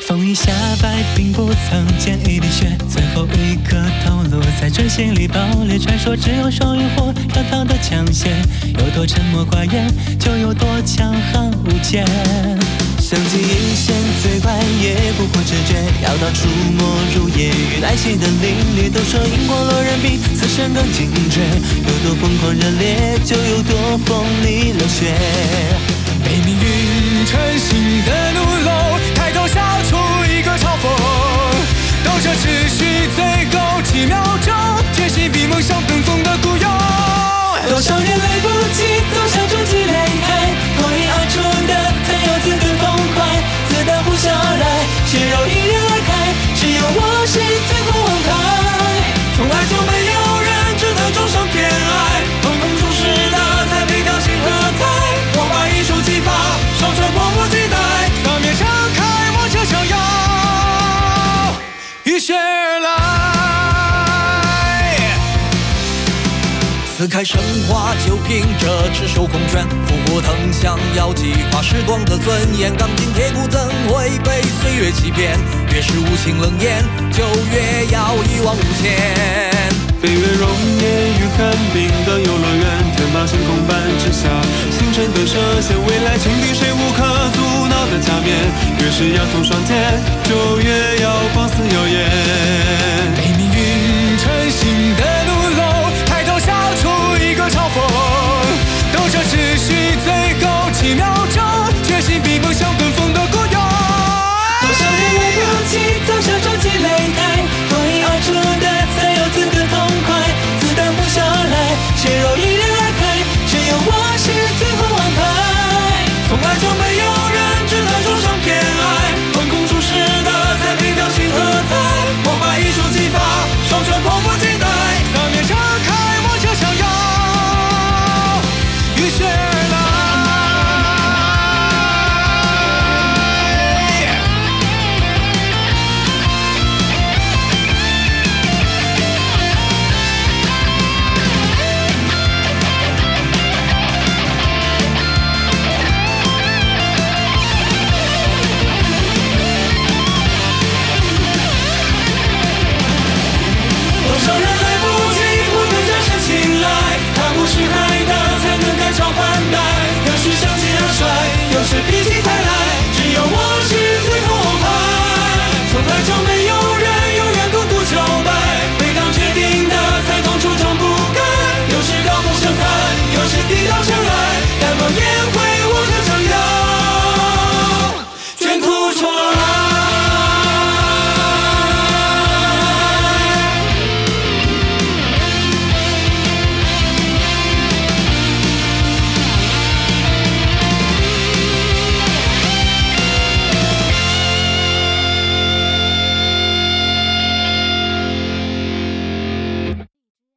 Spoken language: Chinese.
风一下白，并不曾见一滴血，一颗头颅在锥心里爆裂。传说只有双鱼火跳逃的枪械，有多沉默寡言，就有多强悍无解。相机一线最快，也不过直觉，要到触摸如烟与来袭的凛冽。都说荧光落人比死神更惊觉，有多疯狂热烈，就有多锋利流血。浴血而来。撕开神话，就凭着赤手空拳，复活腾翔，要击垮时光的尊严。钢筋铁骨怎会被岁月欺骗？越是无情冷眼，就越要一往无前。飞越熔岩与寒冰的游乐园，天马行空般之下，星辰的射线，未来情敌谁无可越是要头双天，就越要放肆耀眼。被命运成型的怒龙抬头，笑出一个嘲讽。斗者持续最后几秒钟，决心比梦想更疯的孤勇。多少人为勇气走上终极擂台，脱颖而出的才有资格痛快。子弹呼啸而来，血肉迎刃而开，只有我是最后王牌，从来就没有。